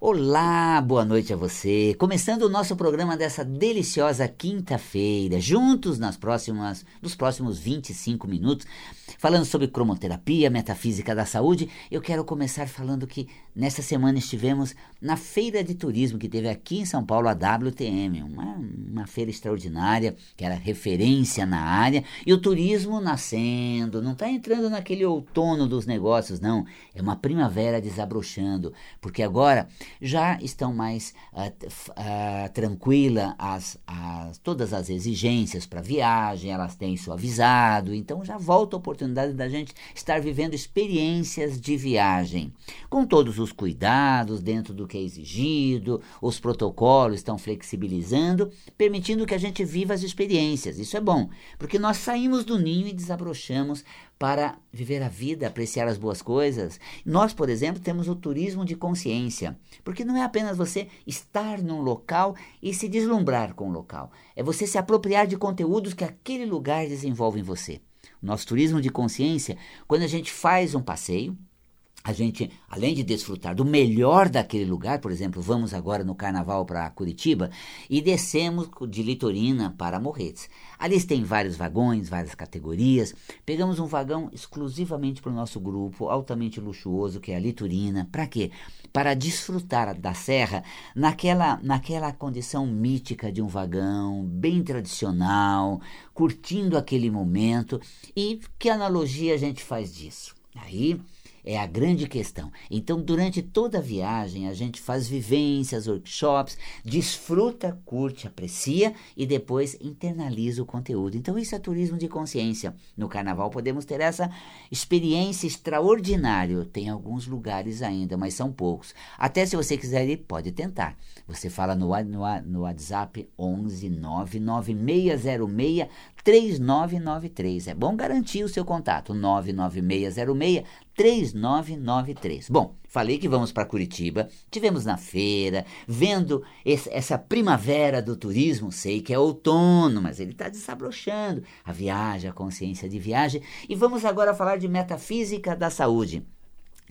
Olá, boa noite a você. Começando o nosso programa dessa deliciosa quinta-feira, juntos nas próximas, nos próximos 25 minutos, falando sobre cromoterapia, metafísica da saúde. Eu quero começar falando que nesta semana estivemos na feira de turismo que teve aqui em São Paulo, a WTM, uma, uma feira extraordinária, que era referência na área, e o turismo nascendo, não está entrando naquele outono dos negócios, não. É uma primavera desabrochando, porque agora já estão mais uh, uh, tranquila as, as, todas as exigências para viagem, elas têm suavizado, então já volta a oportunidade da gente estar vivendo experiências de viagem, com todos os cuidados dentro do que é exigido, os protocolos estão flexibilizando, permitindo que a gente viva as experiências. Isso é bom, porque nós saímos do ninho e desabrochamos para viver a vida, apreciar as boas coisas. Nós, por exemplo, temos o turismo de consciência, porque não é apenas você estar num local e se deslumbrar com o local, é você se apropriar de conteúdos que aquele lugar desenvolve em você. Nosso turismo de consciência, quando a gente faz um passeio, a gente, além de desfrutar do melhor daquele lugar, por exemplo, vamos agora no carnaval para Curitiba e descemos de Litorina para Morretes. Ali tem vários vagões, várias categorias. Pegamos um vagão exclusivamente para o nosso grupo, altamente luxuoso, que é a Litorina. Para quê? Para desfrutar da serra naquela, naquela condição mítica de um vagão, bem tradicional, curtindo aquele momento. E que analogia a gente faz disso? Aí é a grande questão. Então, durante toda a viagem, a gente faz vivências, workshops, desfruta, curte, aprecia e depois internaliza o conteúdo. Então, isso é turismo de consciência. No carnaval podemos ter essa experiência extraordinária. Tem alguns lugares ainda, mas são poucos. Até se você quiser ir, pode tentar. Você fala no, no, no WhatsApp 11 99606 3993. É bom garantir o seu contato, 99606 3993. Bom, falei que vamos para Curitiba, tivemos na feira, vendo esse, essa primavera do turismo, sei que é outono, mas ele está desabrochando a viagem, a consciência de viagem, e vamos agora falar de metafísica da saúde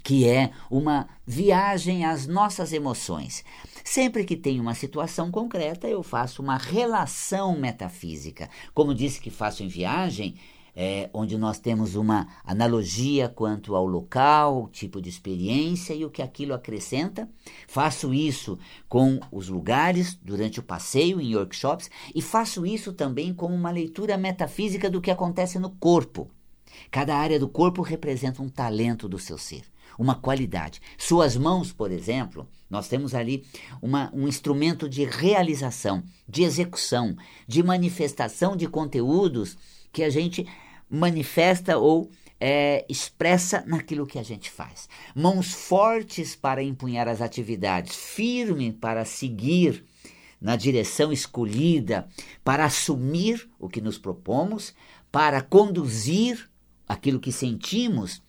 que é uma viagem às nossas emoções. Sempre que tem uma situação concreta, eu faço uma relação metafísica. Como disse que faço em viagem, é, onde nós temos uma analogia quanto ao local, tipo de experiência e o que aquilo acrescenta. Faço isso com os lugares durante o passeio em workshops e faço isso também como uma leitura metafísica do que acontece no corpo. Cada área do corpo representa um talento do seu ser uma qualidade. Suas mãos, por exemplo, nós temos ali uma, um instrumento de realização, de execução, de manifestação de conteúdos que a gente manifesta ou é, expressa naquilo que a gente faz. Mãos fortes para empunhar as atividades, firme para seguir na direção escolhida, para assumir o que nos propomos, para conduzir aquilo que sentimos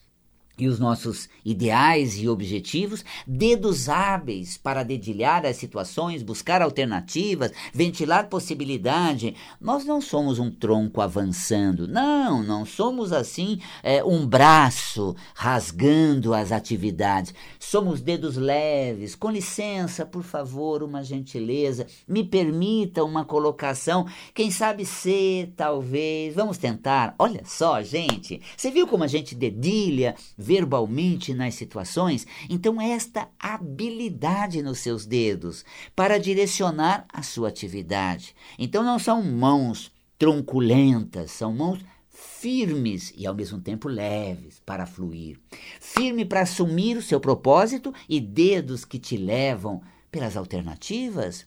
e os nossos ideais e objetivos, dedos hábeis para dedilhar as situações, buscar alternativas, ventilar possibilidade. Nós não somos um tronco avançando, não, não somos assim é, um braço rasgando as atividades. Somos dedos leves. Com licença, por favor, uma gentileza, me permita uma colocação. Quem sabe ser, talvez. Vamos tentar. Olha só, gente, você viu como a gente dedilha? Verbalmente nas situações, então esta habilidade nos seus dedos para direcionar a sua atividade. Então não são mãos tronculentas, são mãos firmes e ao mesmo tempo leves para fluir. Firme para assumir o seu propósito e dedos que te levam pelas alternativas.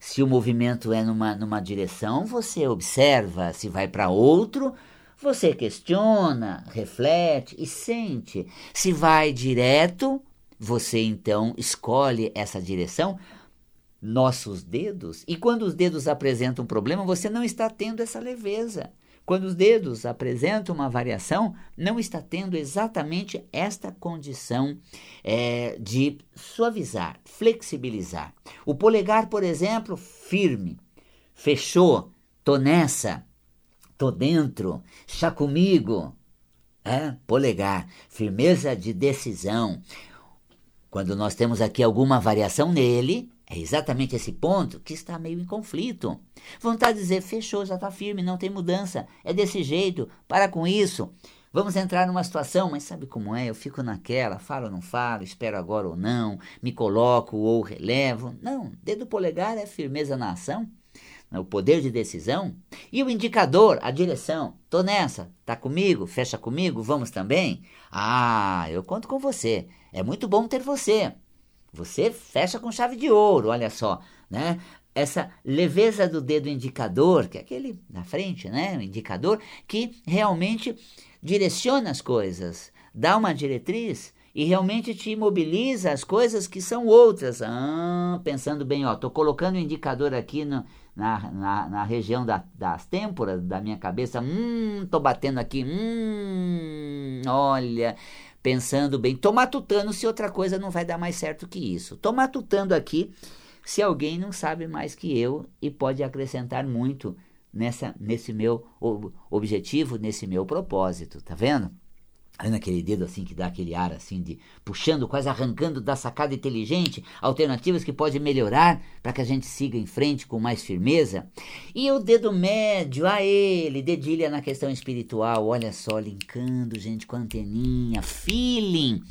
Se o movimento é numa, numa direção, você observa, se vai para outro, você questiona, reflete e sente. Se vai direto, você então escolhe essa direção, nossos dedos. E quando os dedos apresentam um problema, você não está tendo essa leveza. Quando os dedos apresentam uma variação, não está tendo exatamente esta condição é, de suavizar, flexibilizar. O polegar, por exemplo, firme, fechou, tô nessa tô dentro, está comigo. É, polegar, firmeza de decisão. Quando nós temos aqui alguma variação nele, é exatamente esse ponto que está meio em conflito. Vontade de dizer, fechou, já está firme, não tem mudança, é desse jeito, para com isso. Vamos entrar numa situação, mas sabe como é? Eu fico naquela, falo ou não falo, espero agora ou não, me coloco ou relevo. Não, dedo polegar é firmeza na ação, o poder de decisão. E o indicador, a direção. Tô nessa, tá comigo, fecha comigo, vamos também? Ah, eu conto com você. É muito bom ter você. Você fecha com chave de ouro, olha só, né? Essa leveza do dedo indicador, que é aquele na frente, né? O indicador que realmente direciona as coisas, dá uma diretriz e realmente te imobiliza as coisas que são outras. Ah, pensando bem, ó, tô colocando o indicador aqui no, na, na, na, região da, das têmporas da minha cabeça. Hum, tô batendo aqui. Hum, olha, pensando bem, tô matutando se outra coisa não vai dar mais certo que isso. Tô matutando aqui se alguém não sabe mais que eu e pode acrescentar muito nessa, nesse meu objetivo, nesse meu propósito, tá vendo? Olha aquele dedo assim que dá aquele ar assim de puxando, quase arrancando da sacada inteligente, alternativas que pode melhorar para que a gente siga em frente com mais firmeza. E o dedo médio, a ele, dedilha na questão espiritual, olha só, linkando, gente, com anteninha, feeling.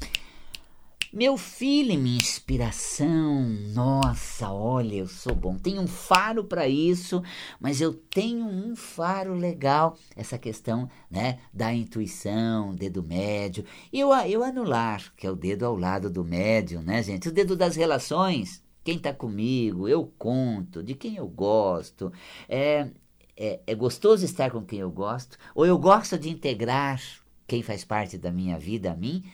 Meu filho, minha inspiração. Nossa, olha, eu sou bom. Tenho um faro para isso, mas eu tenho um faro legal. Essa questão, né, da intuição, dedo médio. E o, anular, que é o dedo ao lado do médio, né, gente? O dedo das relações. Quem está comigo, eu conto, de quem eu gosto. É, é, é gostoso estar com quem eu gosto, ou eu gosto de integrar quem faz parte da minha vida a mim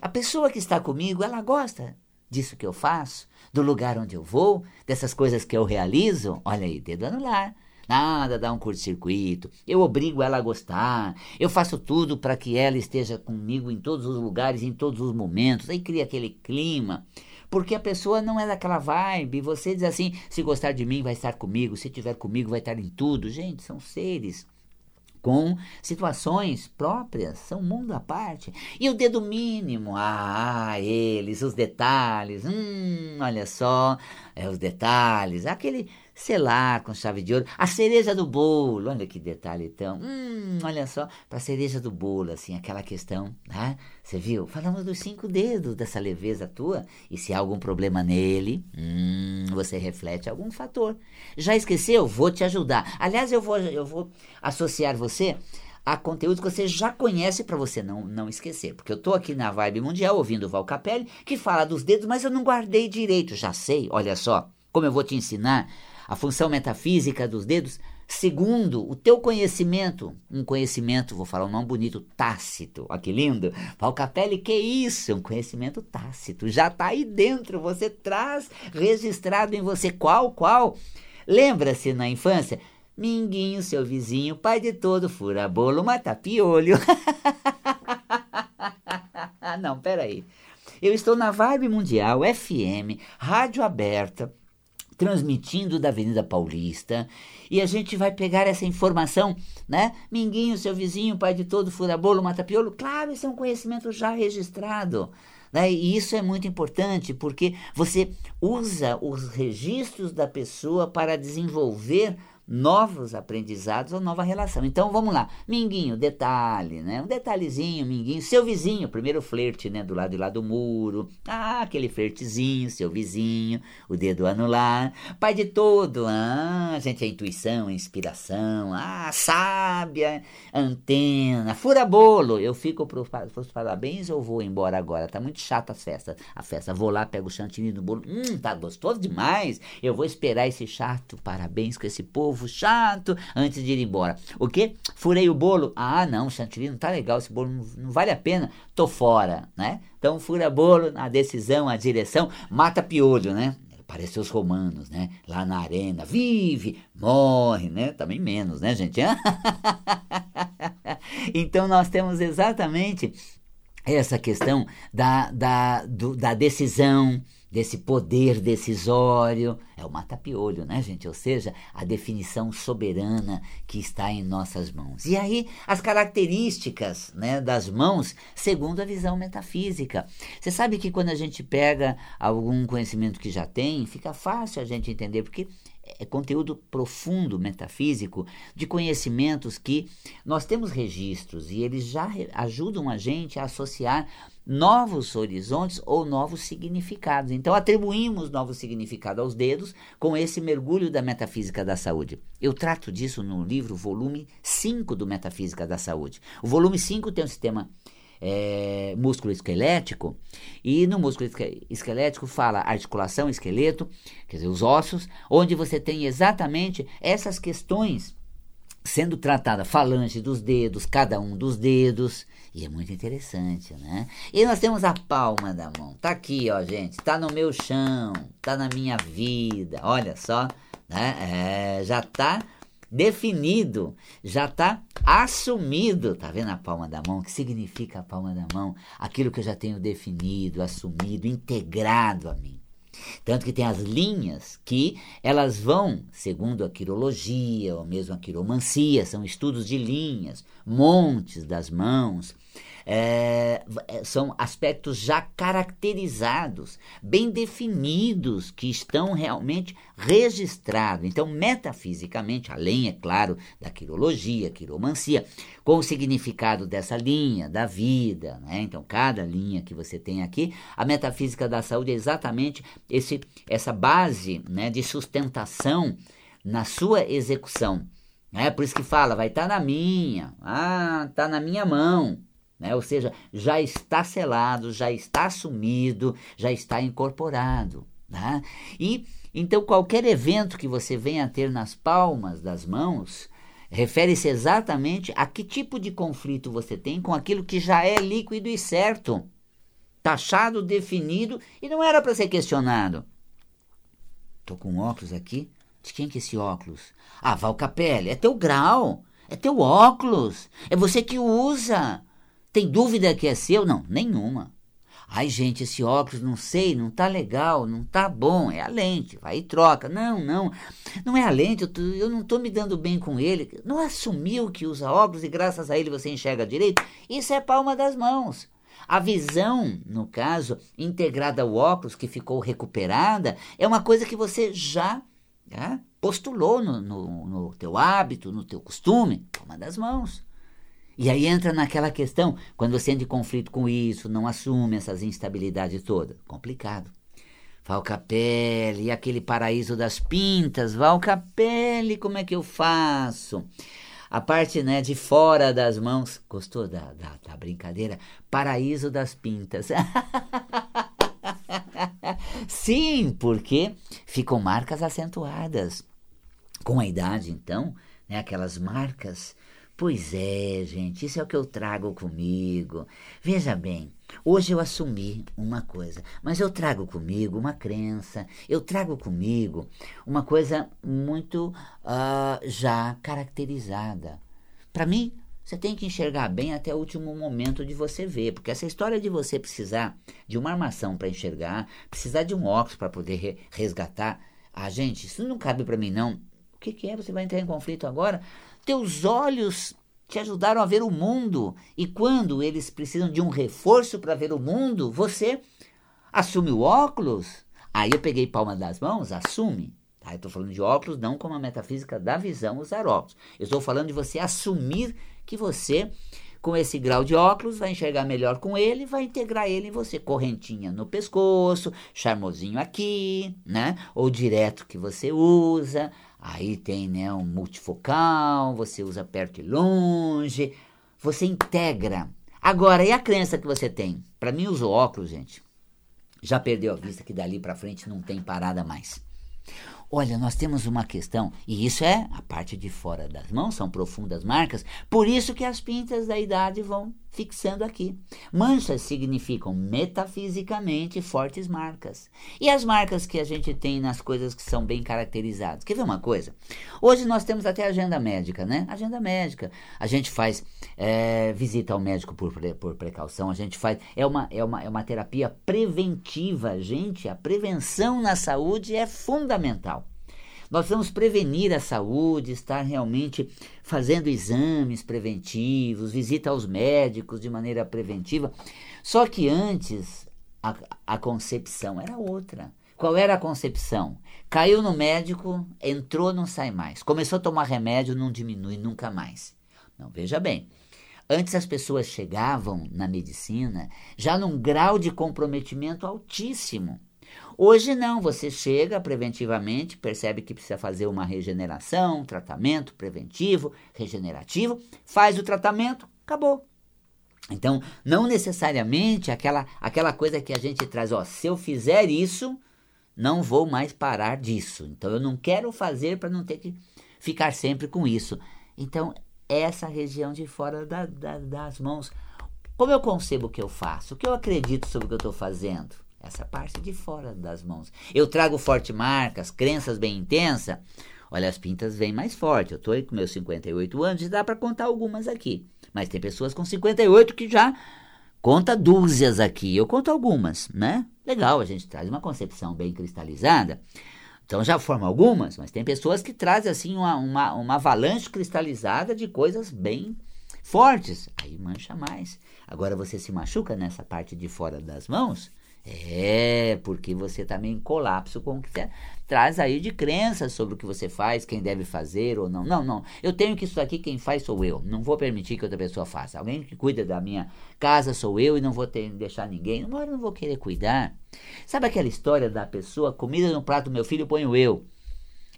a pessoa que está comigo, ela gosta disso que eu faço, do lugar onde eu vou, dessas coisas que eu realizo. Olha aí, dedo anular. Nada dá um curto-circuito. Eu obrigo ela a gostar. Eu faço tudo para que ela esteja comigo em todos os lugares, em todos os momentos. Aí cria aquele clima. Porque a pessoa não é daquela vibe. Você diz assim: se gostar de mim, vai estar comigo. Se estiver comigo, vai estar em tudo. Gente, são seres com situações próprias, são mundo à parte. E o dedo mínimo, ah, eles, os detalhes, hum, olha só, é os detalhes, aquele selar com chave de ouro, a cereja do bolo, olha que detalhe então, hum, olha só, para a cereja do bolo, assim, aquela questão, né? Você viu? Falamos dos cinco dedos dessa leveza tua, e se há algum problema nele, hum, você reflete algum fator. Já esqueceu? Vou te ajudar. Aliás, eu vou, eu vou associar você a conteúdos que você já conhece para você não, não esquecer. Porque eu estou aqui na Vibe Mundial ouvindo o Val Capelli, que fala dos dedos, mas eu não guardei direito. Já sei, olha só, como eu vou te ensinar a função metafísica dos dedos, segundo o teu conhecimento, um conhecimento, vou falar um nome bonito, tácito. Olha que lindo. Valcapelli, que isso? É um conhecimento tácito. Já está aí dentro, você traz registrado em você. Qual, qual? Lembra-se na infância? Minguinho, seu vizinho, pai de todo, fura bolo, mata piolho. Não, peraí. Eu estou na Vibe Mundial, FM, rádio aberta, transmitindo da Avenida Paulista, e a gente vai pegar essa informação, né? Minguinho, seu vizinho, pai de todo, furabolo, matapiolo, claro, isso é um conhecimento já registrado. Né? E isso é muito importante porque você usa os registros da pessoa para desenvolver novos aprendizados ou nova relação. Então vamos lá, Minguinho, detalhe, né? Um detalhezinho, Minguinho, seu vizinho, primeiro flerte, né? Do lado de lá do muro, ah, aquele flertezinho, seu vizinho, o dedo anular, pai de todo, ah, gente, a intuição, a inspiração, ah, sábia, antena, fura bolo, eu fico para os parabéns ou vou embora agora? Tá muito chata a festa, a festa, vou lá, pego o chantilly no bolo, hum, tá gostoso demais, eu vou esperar esse chato. Parabéns com esse povo povo chato antes de ir embora. O quê? Furei o bolo. Ah, não, chantilly não tá legal, esse bolo não, não vale a pena, tô fora, né? Então fura bolo, a decisão, a direção, mata piolho, né? Parece os romanos, né? Lá na arena, vive, morre, né? Também menos, né, gente? então nós temos exatamente essa questão da, da, do, da decisão, desse poder decisório. É o mata-piolho, né, gente? Ou seja, a definição soberana que está em nossas mãos. E aí, as características né, das mãos, segundo a visão metafísica. Você sabe que quando a gente pega algum conhecimento que já tem, fica fácil a gente entender, porque é conteúdo profundo metafísico de conhecimentos que nós temos registros e eles já ajudam a gente a associar novos horizontes ou novos significados. Então, atribuímos novos significados aos dedos com esse mergulho da metafísica da saúde. Eu trato disso no livro volume 5 do Metafísica da Saúde. O volume 5 tem um sistema é, músculo esquelético, e no músculo esquelético fala articulação, esqueleto, quer dizer, os ossos, onde você tem exatamente essas questões sendo tratada falange dos dedos, cada um dos dedos, e é muito interessante, né? E nós temos a palma da mão. Tá aqui, ó, gente. Tá no meu chão, tá na minha vida. Olha só, né? É, já tá definido, já tá assumido. Tá vendo a palma da mão? O que significa a palma da mão? Aquilo que eu já tenho definido, assumido, integrado a mim. Tanto que tem as linhas que elas vão, segundo a quirologia ou mesmo a quiromancia, são estudos de linhas, montes das mãos, é, é, são aspectos já caracterizados, bem definidos, que estão realmente registrados. Então, metafisicamente, além, é claro, da quirologia, quiromancia, com o significado dessa linha, da vida, né? então, cada linha que você tem aqui, a metafísica da saúde é exatamente esse, essa base né, de sustentação na sua execução. É por isso que fala, vai estar tá na minha, ah, tá na minha mão. Né? Ou seja, já está selado, já está assumido, já está incorporado. Né? E então qualquer evento que você venha a ter nas palmas das mãos refere-se exatamente a que tipo de conflito você tem com aquilo que já é líquido e certo, taxado, definido e não era para ser questionado. Estou com óculos aqui. De quem que é esse óculos? Ah, Val Capelli, é teu grau, é teu óculos, é você que usa. Tem dúvida que é seu? Não, nenhuma. Ai, gente, esse óculos não sei, não tá legal, não tá bom, é a lente, vai e troca. Não, não, não é a lente, eu, tô, eu não tô me dando bem com ele. Não assumiu que usa óculos e graças a ele você enxerga direito? Isso é palma das mãos. A visão, no caso, integrada ao óculos que ficou recuperada, é uma coisa que você já né, postulou no, no, no teu hábito, no teu costume, palma das mãos. E aí entra naquela questão, quando você entra em conflito com isso, não assume essas instabilidades todas. Complicado. Valcapelli, aquele paraíso das pintas, Valcapelli, como é que eu faço? A parte né, de fora das mãos, gostou da, da, da brincadeira? Paraíso das pintas. Sim, porque ficam marcas acentuadas. Com a idade, então, né, aquelas marcas Pois é, gente, isso é o que eu trago comigo. Veja bem, hoje eu assumi uma coisa, mas eu trago comigo uma crença, eu trago comigo uma coisa muito uh, já caracterizada. Para mim, você tem que enxergar bem até o último momento de você ver, porque essa história de você precisar de uma armação para enxergar, precisar de um óculos para poder re resgatar, ah, gente, isso não cabe para mim não. O que, que é? Você vai entrar em conflito agora? Teus olhos te ajudaram a ver o mundo. E quando eles precisam de um reforço para ver o mundo, você assume o óculos. Aí eu peguei palma das mãos, assume. Tá? Eu estou falando de óculos, não como a metafísica da visão usar óculos. Eu estou falando de você assumir que você, com esse grau de óculos, vai enxergar melhor com ele, vai integrar ele em você. Correntinha no pescoço, charmosinho aqui, né? Ou direto que você usa. Aí tem né, um multifocal, você usa perto e longe, você integra. Agora, e a crença que você tem? Para mim, uso óculos, gente. Já perdeu a vista que dali para frente não tem parada mais. Olha, nós temos uma questão, e isso é a parte de fora das mãos, são profundas marcas, por isso que as pintas da idade vão fixando aqui. Manchas significam metafisicamente fortes marcas. E as marcas que a gente tem nas coisas que são bem caracterizadas. Quer ver uma coisa? Hoje nós temos até agenda médica, né? Agenda médica. A gente faz é, visita ao médico por, por precaução, a gente faz. É uma, é, uma, é uma terapia preventiva, gente. A prevenção na saúde é fundamental. Nós vamos prevenir a saúde, estar realmente fazendo exames preventivos, visita aos médicos de maneira preventiva. Só que antes a, a concepção era outra. Qual era a concepção? Caiu no médico, entrou, não sai mais. Começou a tomar remédio, não diminui nunca mais. Não, veja bem. Antes as pessoas chegavam na medicina já num grau de comprometimento altíssimo. Hoje não, você chega preventivamente, percebe que precisa fazer uma regeneração, tratamento preventivo, regenerativo, faz o tratamento, acabou. Então, não necessariamente aquela, aquela coisa que a gente traz, ó, se eu fizer isso, não vou mais parar disso. Então, eu não quero fazer para não ter que ficar sempre com isso. Então, essa região de fora da, da, das mãos. Como eu concebo o que eu faço? O que eu acredito sobre o que eu estou fazendo? Essa parte de fora das mãos. Eu trago forte marcas, crenças bem intensas. Olha, as pintas vêm mais forte. Eu estou com meus 58 anos e dá para contar algumas aqui. Mas tem pessoas com 58 que já conta dúzias aqui. Eu conto algumas, né? Legal, a gente traz uma concepção bem cristalizada. Então já forma algumas, mas tem pessoas que trazem assim uma, uma, uma avalanche cristalizada de coisas bem fortes. Aí mancha mais. Agora você se machuca nessa parte de fora das mãos, é, porque você também tá colapso com o que você traz aí de crenças sobre o que você faz, quem deve fazer ou não. Não, não. Eu tenho que isso aqui, quem faz sou eu. Não vou permitir que outra pessoa faça. Alguém que cuida da minha casa sou eu e não vou ter, deixar ninguém. Uma hora eu não vou querer cuidar. Sabe aquela história da pessoa, comida no prato do meu filho, ponho eu.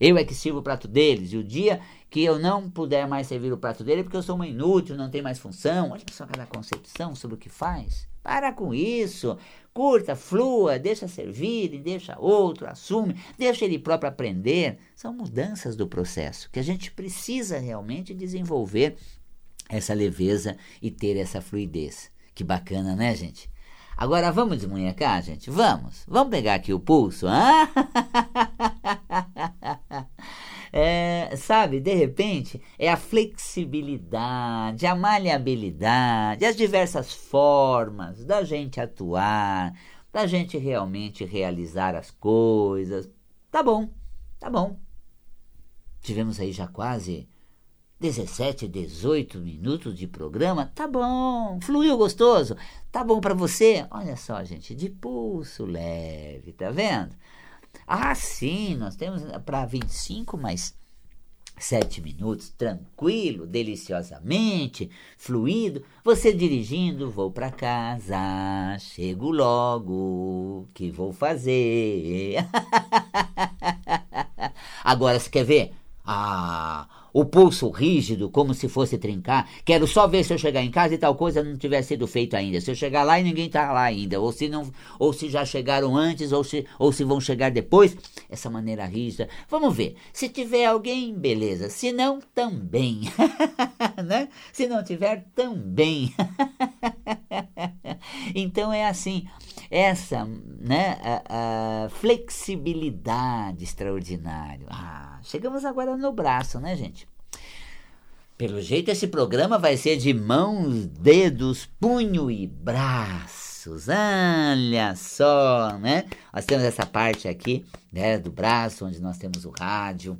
Eu é que sirvo o prato deles. E o dia que eu não puder mais servir o prato dele, é porque eu sou uma inútil, não tenho mais função. Olha só aquela concepção sobre o que faz. Para com isso. Curta, flua, deixa servir, deixa outro, assume, deixa ele próprio aprender. São mudanças do processo que a gente precisa realmente desenvolver essa leveza e ter essa fluidez. Que bacana, né, gente? Agora vamos desmunhecar, gente? Vamos. Vamos pegar aqui o pulso. Ah? é, sabe, de repente, é a flexibilidade, a maleabilidade, as diversas formas da gente atuar, da gente realmente realizar as coisas. Tá bom, tá bom. Tivemos aí já quase 17, 18 minutos de programa, tá bom, fluiu gostoso, tá bom para você? Olha só, gente, de pulso leve, tá vendo? Ah, sim, nós temos para 25 mais 7 minutos, tranquilo, deliciosamente, fluido. Você dirigindo, vou para casa, chego logo, que vou fazer? Agora, você quer ver? Ah, o pulso rígido, como se fosse trincar. Quero só ver se eu chegar em casa e tal coisa não tiver sido feito ainda. Se eu chegar lá e ninguém está lá ainda, ou se não, ou se já chegaram antes, ou se, ou se vão chegar depois. Essa maneira rígida. Vamos ver. Se tiver alguém, beleza. Se não, também. né? Se não tiver, também. então é assim essa né, a, a flexibilidade extraordinária. Ah, chegamos agora no braço, né, gente? Pelo jeito, esse programa vai ser de mãos, dedos, punho e braços. Olha só, né? Nós temos essa parte aqui né, do braço, onde nós temos o rádio,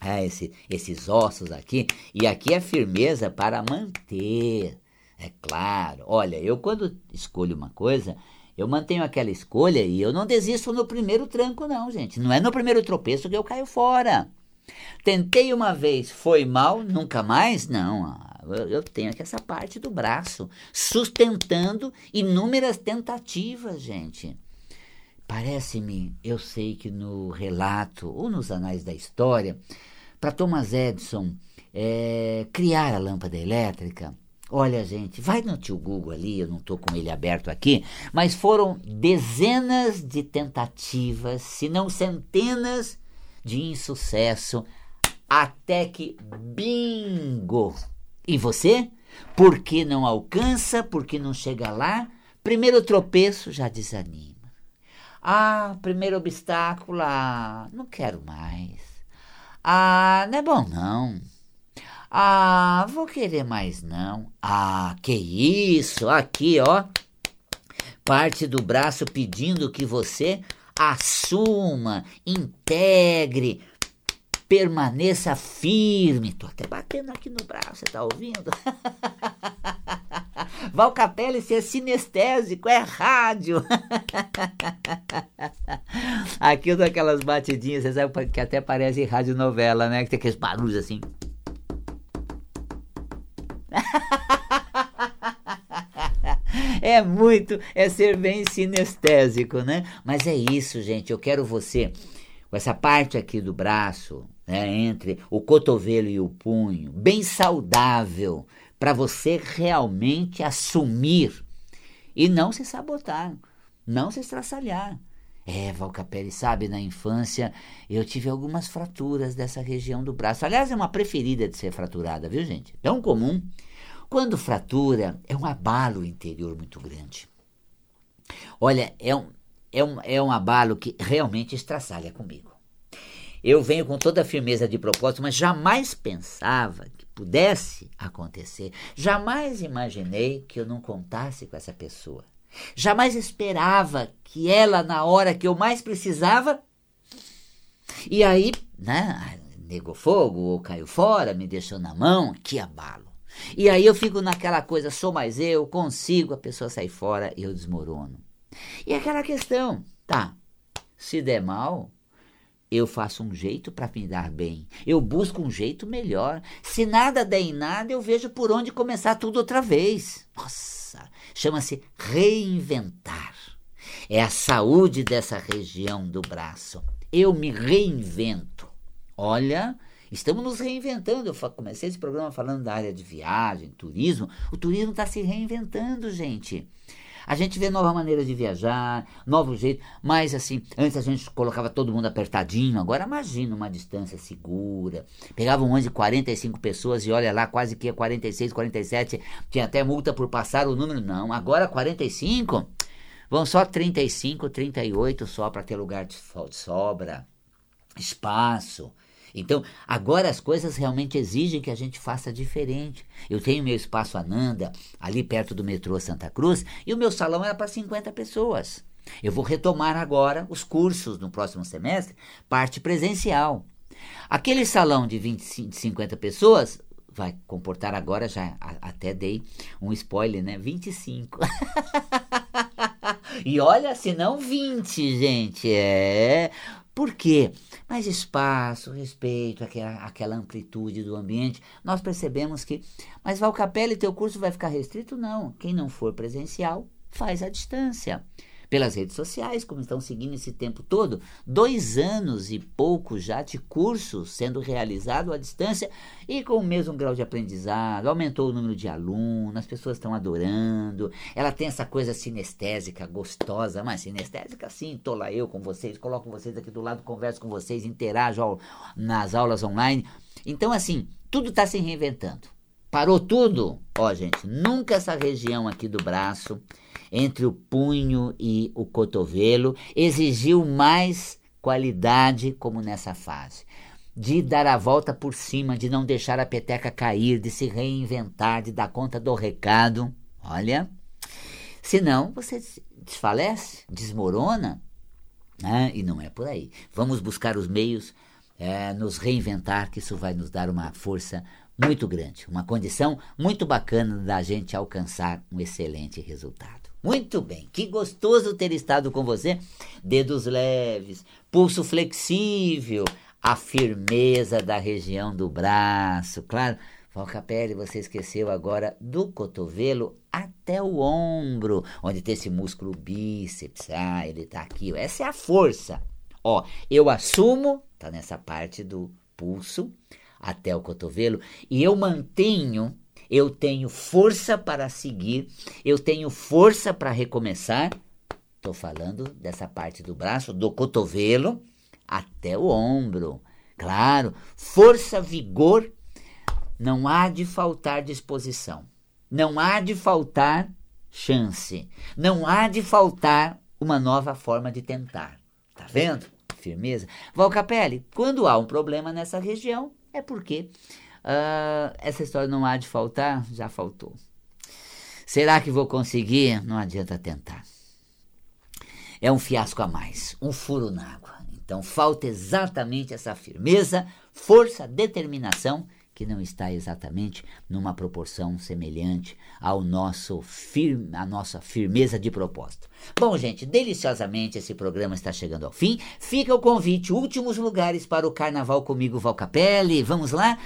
é, esse, esses ossos aqui. E aqui é firmeza para manter. É claro. Olha, eu quando escolho uma coisa, eu mantenho aquela escolha e eu não desisto no primeiro tranco, não, gente. Não é no primeiro tropeço que eu caio fora. Tentei uma vez, foi mal, nunca mais? Não. Eu tenho aqui essa parte do braço, sustentando inúmeras tentativas, gente. Parece-me, eu sei que no relato ou nos anais da história, para Thomas Edison é, criar a lâmpada elétrica, Olha, gente, vai no tio Google ali, eu não estou com ele aberto aqui, mas foram dezenas de tentativas, se não centenas de insucesso até que bingo. E você? Por que não alcança? Por que não chega lá? Primeiro tropeço já desanima. Ah, primeiro obstáculo, ah, não quero mais. Ah, não é bom não. Ah, vou querer mais não. Ah, que isso? Aqui, ó. Parte do braço pedindo que você assuma, integre, permaneça firme. Tô até batendo aqui no braço, você tá ouvindo? Val Capelli, você é sinestésico, é rádio. Aqui eu dou aquelas batidinhas, você sabe que até parece rádio novela, né? Que tem aqueles barulhos assim. é muito, é ser bem sinestésico, né? Mas é isso, gente. Eu quero você com essa parte aqui do braço, né, entre o cotovelo e o punho, bem saudável, para você realmente assumir e não se sabotar, não se estraçalhar. É, Valcapelli, sabe, na infância eu tive algumas fraturas dessa região do braço. Aliás, é uma preferida de ser fraturada, viu, gente? Tão comum. Quando fratura, é um abalo interior muito grande. Olha, é um, é um, é um abalo que realmente estraçalha comigo. Eu venho com toda a firmeza de propósito, mas jamais pensava que pudesse acontecer. Jamais imaginei que eu não contasse com essa pessoa. Jamais esperava que ela, na hora que eu mais precisava, e aí, né, negou fogo ou caiu fora, me deixou na mão, que abalo. E aí eu fico naquela coisa, sou mais eu, consigo, a pessoa sai fora e eu desmorono. E aquela questão, tá, se der mal, eu faço um jeito para me dar bem. Eu busco um jeito melhor. Se nada der em nada, eu vejo por onde começar tudo outra vez. Nossa, chama-se reinventar. É a saúde dessa região do braço. Eu me reinvento. Olha, estamos nos reinventando. Eu comecei esse programa falando da área de viagem, turismo. O turismo está se reinventando, gente. A gente vê nova maneira de viajar, novo jeito, mas assim, antes a gente colocava todo mundo apertadinho, agora imagina uma distância segura. Pegava um ônibus de 45 pessoas e olha lá, quase que 46, 47, tinha até multa por passar o número. Não, agora 45, vão só 35, 38 só para ter lugar de sobra, espaço. Então, agora as coisas realmente exigem que a gente faça diferente. Eu tenho meu espaço Ananda, ali perto do metrô Santa Cruz, e o meu salão era para 50 pessoas. Eu vou retomar agora os cursos no próximo semestre, parte presencial. Aquele salão de 20, de 50 pessoas vai comportar agora, já até dei um spoiler, né? 25. e olha, se não 20, gente, é. Por quê? Mais espaço, respeito, aquela, aquela amplitude do ambiente. Nós percebemos que, mas Valcapelli, teu curso vai ficar restrito? Não. Quem não for presencial, faz à distância pelas redes sociais, como estão seguindo esse tempo todo. Dois anos e pouco já de curso sendo realizado à distância e com o mesmo grau de aprendizado. Aumentou o número de alunos, as pessoas estão adorando. Ela tem essa coisa sinestésica, gostosa, mas sinestésica sim, tô lá eu com vocês, coloco vocês aqui do lado, converso com vocês, interajo nas aulas online. Então, assim, tudo está se reinventando. Parou tudo? Ó, gente, nunca essa região aqui do braço entre o punho e o cotovelo, exigiu mais qualidade como nessa fase. De dar a volta por cima, de não deixar a peteca cair, de se reinventar, de dar conta do recado. Olha, senão você desfalece, desmorona, né? e não é por aí. Vamos buscar os meios, é, nos reinventar, que isso vai nos dar uma força muito grande, uma condição muito bacana da gente alcançar um excelente resultado. Muito bem, que gostoso ter estado com você. Dedos leves, pulso flexível, a firmeza da região do braço, claro. Valcapelli, você esqueceu agora do cotovelo até o ombro, onde tem esse músculo bíceps. Ah, ele tá aqui. Essa é a força. Ó, eu assumo, tá nessa parte do pulso até o cotovelo, e eu mantenho eu tenho força para seguir, eu tenho força para recomeçar. Estou falando dessa parte do braço, do cotovelo até o ombro. Claro, força, vigor, não há de faltar disposição. Não há de faltar chance. Não há de faltar uma nova forma de tentar. Tá vendo? Firmeza. Valcapelli, quando há um problema nessa região, é porque uh, essa história não há de faltar, já faltou. Será que vou conseguir? Não adianta tentar. É um fiasco a mais, um furo na água. Então falta exatamente essa firmeza, força, determinação que não está exatamente numa proporção semelhante ao nosso firme, a nossa firmeza de propósito. Bom, gente, deliciosamente esse programa está chegando ao fim. Fica o convite, últimos lugares para o carnaval comigo, Valcapelli. Vamos lá?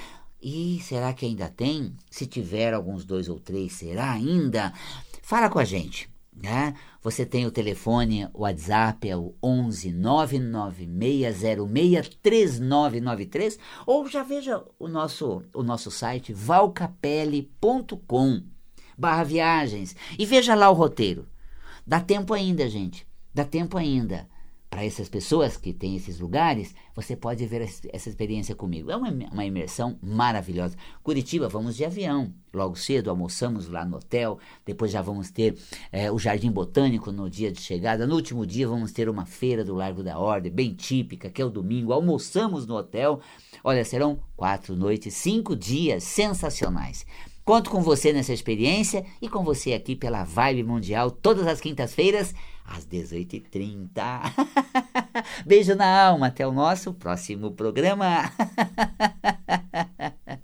E será que ainda tem? Se tiver alguns dois ou três, será ainda? Fala com a gente. Né? Você tem o telefone, o WhatsApp é o 11 996063993 ou já veja o nosso, o nosso site valcapelli.com barra viagens e veja lá o roteiro. Dá tempo ainda, gente. Dá tempo ainda para essas pessoas que têm esses lugares, você pode ver essa experiência comigo. É uma, imersão maravilhosa. Curitiba, vamos de avião. Logo cedo, almoçamos lá no hotel. Depois já vamos ter é, o Jardim Botânico no dia de chegada. No último dia, vamos ter uma feira do Largo da Ordem, bem típica, que é o domingo. Almoçamos no hotel. Olha, serão quatro noites, cinco dias sensacionais. Conto com você nessa experiência e com você aqui pela Vibe Mundial todas as quintas-feiras às 18h30. Beijo na alma, até o nosso próximo programa.